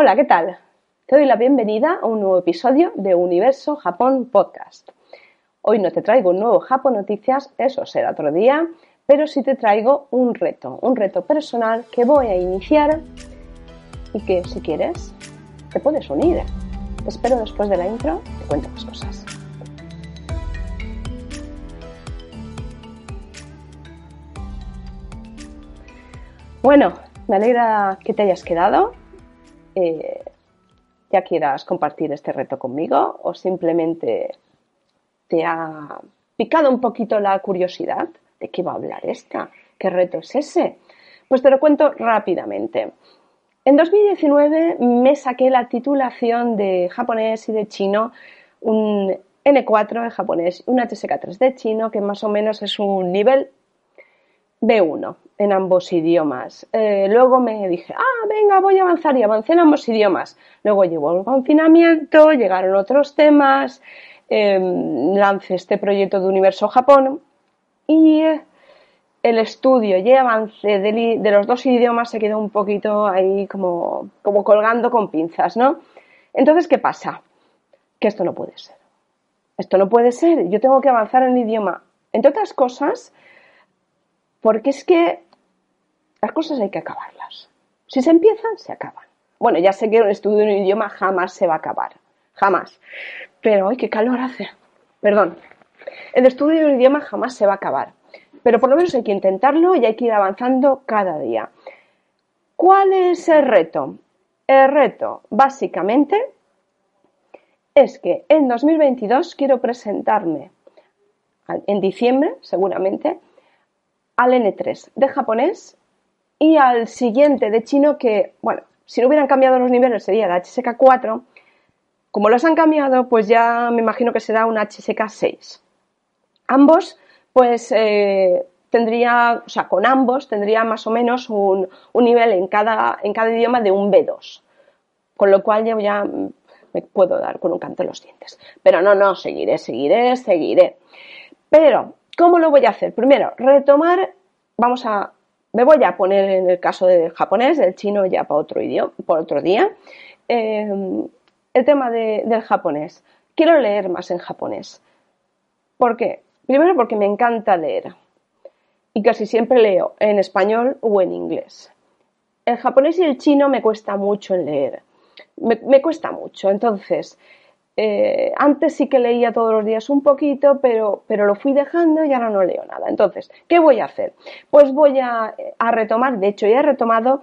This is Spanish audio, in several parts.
Hola, ¿qué tal? Te doy la bienvenida a un nuevo episodio de Universo Japón Podcast. Hoy no te traigo un nuevo Japón Noticias, eso será otro día, pero sí te traigo un reto, un reto personal que voy a iniciar y que si quieres te puedes unir. Te espero después de la intro, te cuento más cosas. Bueno, me alegra que te hayas quedado, eh, ya quieras compartir este reto conmigo o simplemente te ha picado un poquito la curiosidad de qué va a hablar esta, qué reto es ese. Pues te lo cuento rápidamente. En 2019 me saqué la titulación de japonés y de chino, un N4 de japonés y un HSK3 de chino, que más o menos es un nivel B1 en ambos idiomas. Eh, luego me dije, ah, venga, voy a avanzar y avancé en ambos idiomas. Luego llegó el confinamiento, llegaron otros temas, em, lancé este proyecto de Universo Japón y el estudio y avance de, de, los dos idiomas se quedó un poquito ahí como, como colgando con pinzas, ¿no? Entonces, ¿qué pasa? Que esto no puede ser. Esto no puede ser. Yo tengo que avanzar en el idioma. Entre otras cosas, porque es que las cosas hay que acabarlas. Si se empiezan, se acaban. Bueno, ya sé que un estudio de un idioma jamás se va a acabar. Jamás. Pero, ¡ay, qué calor hace! Perdón. El estudio de un idioma jamás se va a acabar. Pero por lo menos hay que intentarlo y hay que ir avanzando cada día. ¿Cuál es el reto? El reto, básicamente, es que en 2022 quiero presentarme en diciembre, seguramente, al N3 de japonés y al siguiente de chino que, bueno, si no hubieran cambiado los niveles sería el HSK4. Como los han cambiado, pues ya me imagino que será un HSK6. Ambos, pues eh, tendría, o sea, con ambos tendría más o menos un, nivel en cada, en cada idioma de un B2. Con lo cual yo ya me puedo dar con un canto en los dientes. Pero no, no, seguiré, seguiré, seguiré. Pero, ¿cómo lo voy a hacer? Primero, retomar, vamos a me voy a poner en el caso del japonés, del chino ya para otro, idioma, por otro día. Eh, el tema del japonés. Quiero leer más en japonés. ¿Por qué? Primero porque me encanta leer. Y casi siempre leo en español o en inglés. El japonés y el chino me cuesta mucho en leer. me cuesta mucho. Entonces, eh, antes sí que leía todos los días un poquito, pero, pero lo fui dejando y ahora no leo nada. Entonces, ¿qué voy a hacer? Pues voy a, retomar, de hecho ya he retomado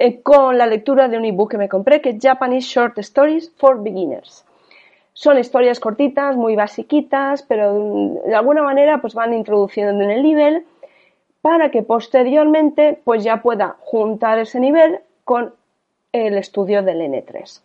eh, con la lectura de un ebook que me compré, que es Japanese Short Stories for Beginners. Son historias cortitas, muy basiquitas, pero de alguna manera pues van introduciendo en el nivel para que posteriormente pues ya pueda juntar ese nivel con el estudio del N3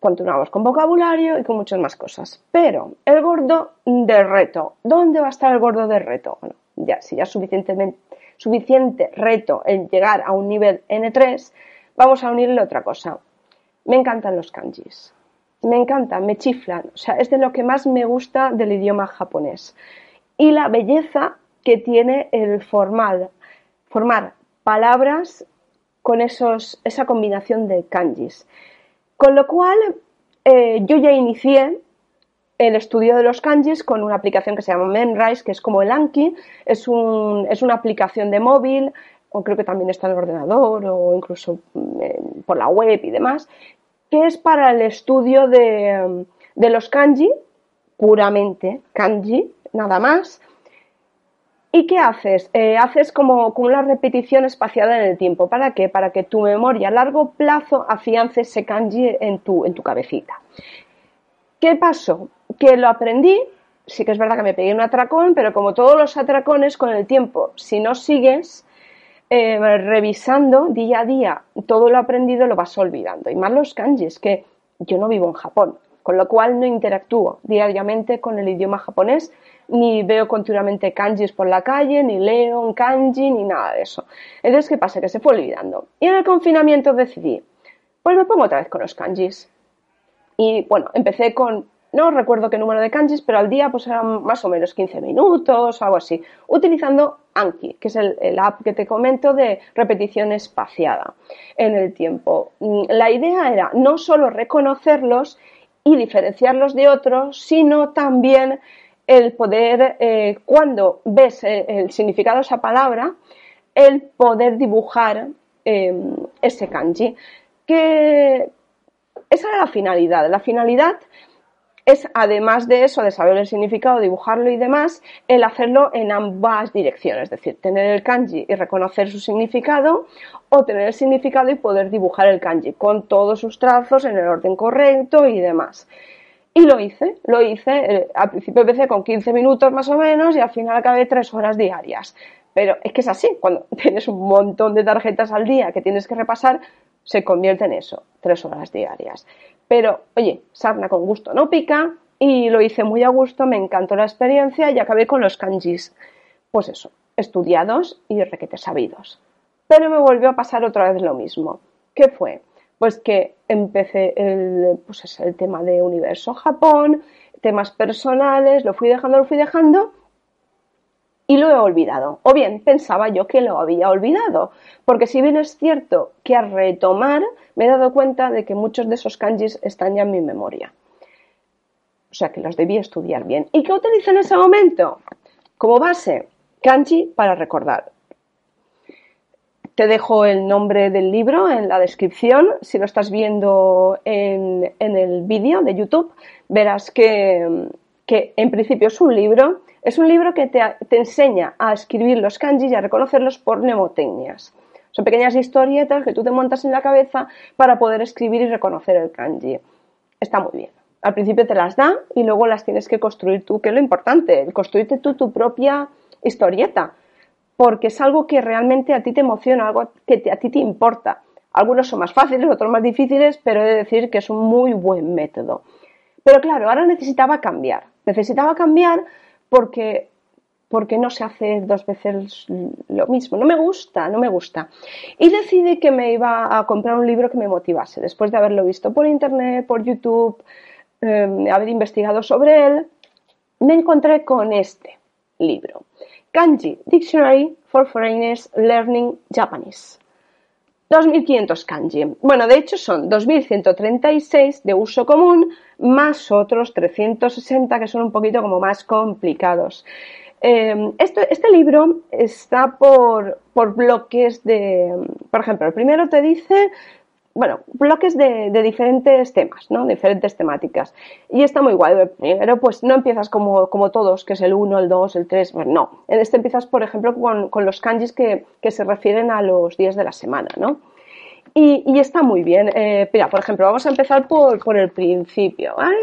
continuamos con vocabulario y con muchas más cosas. Pero el gordo del reto, ¿dónde va a estar el gordo del reto? Bueno, ya, si ya es suficientemente, suficiente reto en llegar a un nivel N3, vamos a unirle otra cosa. Me encantan los kanjis. Me encantan, me chiflan. O sea, es de lo que más me gusta del idioma japonés. Y la belleza que tiene el formal, formar palabras con esos, esa combinación de kanjis. Con lo cual, eh, yo ya inicié el estudio de los kanjis con una aplicación que se llama Memrise, que es como el Anki, es, una aplicación de móvil, o creo que también está en el ordenador, o incluso mm, por la web y demás, que es para el estudio de, de los kanji, puramente kanji, nada más, ¿Y qué haces? Eh, haces como, una repetición espaciada en el tiempo. ¿Para qué? Para que tu memoria a largo plazo afiance ese kanji en tu, en tu cabecita. ¿Qué pasó? Que lo aprendí, sí que es verdad que me pegué un atracón, pero como todos los atracones, con el tiempo, si no sigues eh, revisando día a día todo lo aprendido, lo vas olvidando. Y más los kanjis, que yo no vivo en Japón, con lo cual no interactúo diariamente con el idioma japonés ni veo continuamente kanjis por la calle, ni leo en kanji, ni nada de eso. Entonces, ¿qué pasa? Que se fue olvidando. Y en el confinamiento decidí, pues me pongo otra vez con los kanjis. Y bueno, empecé con no recuerdo qué número de kanjis, pero al día pues eran más o menos 15 minutos, algo así, utilizando Anki, que es el, app que te comento de repetición espaciada en el tiempo. Mm, la idea era no solo reconocerlos y diferenciarlos de otros, sino también el poder, eh, cuando ves el, el, significado de esa palabra, el poder dibujar em, ese kanji. Que esa era la finalidad. La finalidad es, además de eso, de saber el significado, dibujarlo y demás, el hacerlo en ambas direcciones, es decir, tener el kanji y reconocer su significado, o tener el significado y poder dibujar el kanji con todos sus trazos en el orden correcto y demás. Y lo hice, lo hice, eh, al principio empecé con 15 minutos más o menos y al final acabé 3 horas diarias. Pero es que es así, cuando tienes un montón de tarjetas al día que tienes que repasar, se convierte en eso, 3 horas diarias. Pero, oye, sarna con gusto no pica y lo hice muy a gusto, me encantó la experiencia y acabé con los kanjis. Pues eso, estudiados y requete sabidos. Pero me volvió a pasar otra vez lo mismo. ¿Qué fue? Pues que empecé el, pues el tema de universo Japón, temas personales, lo fui dejando, lo fui dejando y lo he olvidado. O bien pensaba yo que lo había olvidado, porque si bien es cierto que a retomar me he dado cuenta de que muchos de esos kanjis están ya en mi memoria. O sea que los debí estudiar bien. ¿Y qué utilizo en ese momento? Como base, kanji para recordar. Te dejo el nombre del libro en la descripción. Si lo estás viendo en, el vídeo de YouTube, verás que, en principio es un libro es un libro que te, enseña a escribir los kanjis y a reconocerlos por mnemotecnias. Son pequeñas historietas que tú te montas en la cabeza para poder escribir y reconocer el kanji. Está muy bien. Al principio te las da y luego las tienes que construir tú, que es lo importante, construirte tú tu propia historieta, porque es algo que realmente a ti te emociona, algo que a ti te importa. Algunos son más fáciles, otros más difíciles, pero he de decir que es un muy buen método. Pero claro, ahora necesitaba cambiar. Necesitaba cambiar porque, porque no se hace dos veces lo mismo. No me gusta, no me gusta. Y decidí que me iba a comprar un libro que me motivase. Después de haberlo visto por internet, por YouTube, eh, haber investigado sobre él, me encontré con este libro. Kanji Dictionary for Foreigners Learning Japanese. 2.500 kanji. Bueno, de hecho son 2.136 de uso común más otros 360 que son un poquito como más complicados. Em, este, este, libro está por, por bloques de, por ejemplo, el primero te dice bueno, bloques de, diferentes temas, ¿no? Diferentes temáticas. Y está muy guay. Primero, pues no empiezas como, como todos, que es el 1, el 2, el 3. Bueno, no. En este empiezas, por ejemplo, con, con los kanjis que, que, se refieren a los días de la semana, ¿no? Y, está muy bien. Eh, por ejemplo, vamos a empezar por, por, el principio, ¿vale?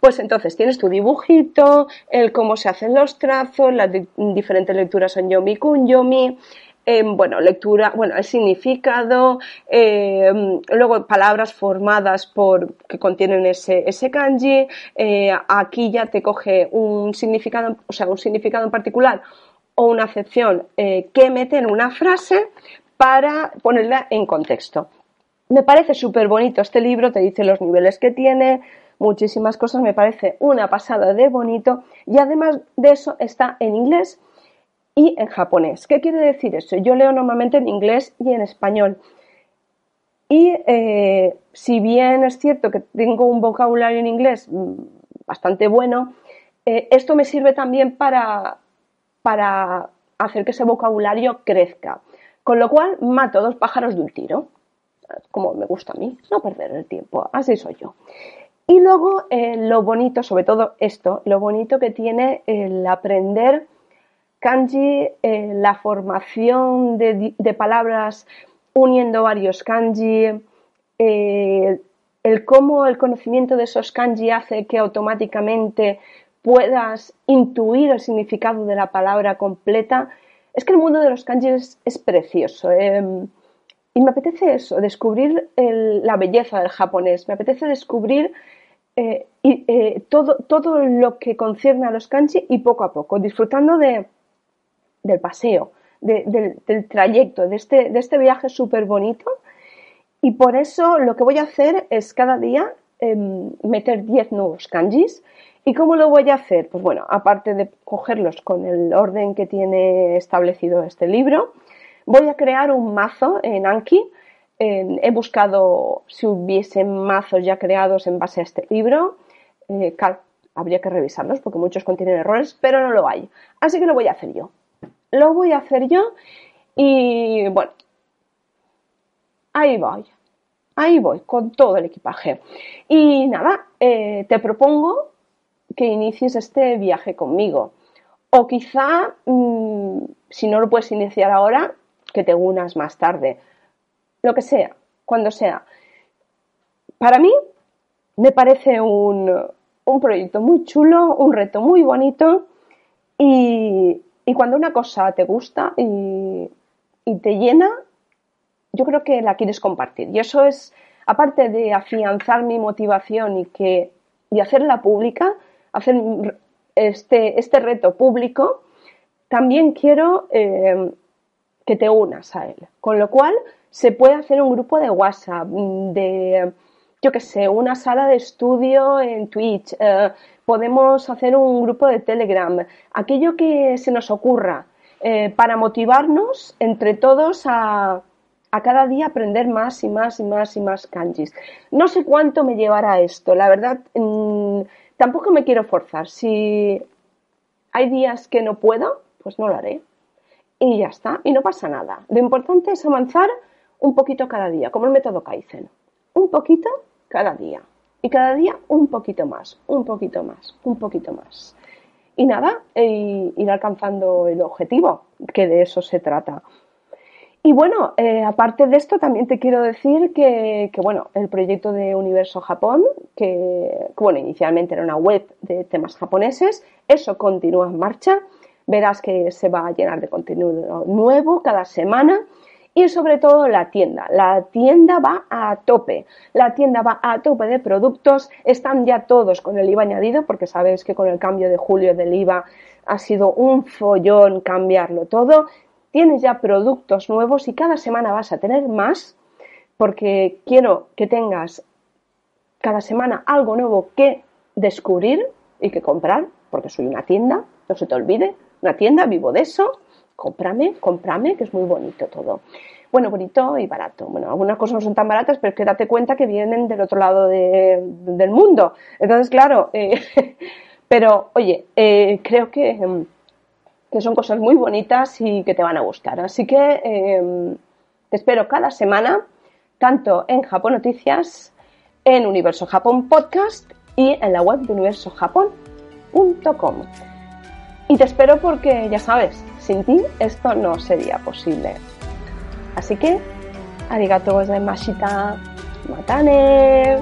Pues entonces tienes tu dibujito, el cómo se hacen los trazos, las diferentes lecturas en Yomi Kun Yomi, Em, bueno, lectura, bueno, el significado, em, luego palabras formadas por que contienen ese, ese kanji, eh, aquí ya te coge un significado, o sea, un significado en particular o una acepción eh, que mete en una frase para ponerla en contexto. Me parece súper bonito este libro, te dice los niveles que tiene, muchísimas cosas, me parece una pasada de bonito y además de eso está en inglés y en japonés. ¿Qué quiere decir eso? Yo leo normalmente en inglés y en español. Y eh, si bien es cierto que tengo un vocabulario en inglés mm, bastante bueno, eh, esto me sirve también para, para hacer que ese vocabulario crezca. Con lo cual mato dos pájaros de un tiro, como me gusta a mí, no perder el tiempo, así soy yo. Y luego eh, lo bonito, sobre todo esto, lo bonito que tiene el aprender kanji, eh, la formación de, palabras uniendo varios kanji, eh, el cómo el conocimiento de esos kanji hace que automáticamente puedas intuir el significado de la palabra completa. Es que el mundo de los kanji es, precioso. Em, y me apetece eso, descubrir la belleza del japonés, me apetece descubrir eh, todo, todo lo que concierne a los kanji y poco a poco, disfrutando de, del paseo, del, trayecto, de este, de este viaje súper bonito. Y por eso lo que voy a hacer es cada día em, meter 10 nuevos kanjis. ¿Y cómo lo voy a hacer? Pues bueno, aparte de cogerlos con el orden que tiene establecido este libro, voy a crear un mazo en Anki. he buscado si hubiesen mazos ya creados en base a este libro. Eh, habría que revisarlos porque muchos contienen errores, pero no lo hay. Así que lo voy a hacer yo. Lo voy a hacer yo y bueno, ahí voy. Ahí voy con todo el equipaje. Y nada, eh, te propongo que inicies este viaje conmigo. O quizá, mm, si no lo puedes iniciar ahora, que te unas más tarde. Lo que sea, cuando sea. Para mí, me parece un, un proyecto muy chulo, un reto muy bonito y, cuando una cosa te gusta y, te llena, yo creo que la quieres compartir. Y eso es, aparte de afianzar mi motivación y, que, y hacerla pública, hacer este, este reto público, también quiero eh, que te unas a él. Con lo cual, se puede hacer un grupo de WhatsApp, de yo qué sé, una sala de estudio en Twitch, eh, podemos hacer un grupo de Telegram, aquello que se nos ocurra eh, para motivarnos entre todos a, a, cada día aprender más y más y más y más kanjis. No sé cuánto me llevará esto, la verdad, mm, tampoco me quiero forzar. Si hay días que no puedo, pues no lo haré. Y ya está, y no pasa nada. Lo importante es avanzar un poquito cada día, como el método Kaizen. Un poquito cada día. Y cada día un poquito más, un poquito más, un poquito más. Y nada, e ir alcanzando el objetivo, que de eso se trata. Y bueno, eh, aparte de esto, también te quiero decir que, bueno, el proyecto de Universo Japón, que, bueno, inicialmente era una web de temas japoneses, eso continúa en marcha. Verás que se va a llenar de contenido nuevo cada semana y sobre todo la tienda. La tienda va a tope. La tienda va a tope de productos. Están ya todos con el IVA añadido porque sabéis que con el cambio de julio del IVA ha sido un follón cambiarlo todo. Tienes ya productos nuevos y cada semana vas a tener más porque quiero que tengas cada semana algo nuevo que descubrir y que comprar porque soy una tienda, no se te olvide, una tienda, vivo de eso cómprame, cómprame, que es muy bonito todo. Bueno, bonito y barato. Bueno, algunas cosas no son tan baratas, pero es que date cuenta que vienen del otro lado del mundo. Entonces, claro, eh, pero oye, eh, creo que, que, son cosas muy bonitas y que te van a gustar. Así que em, te espero cada semana, tanto en Japón Noticias, en Universo Japón Podcast y en la web de universojapón.com. Y te espero porque, ya sabes, sin ti esto no sería posible. Así que, arigato gozaimashita. Matane.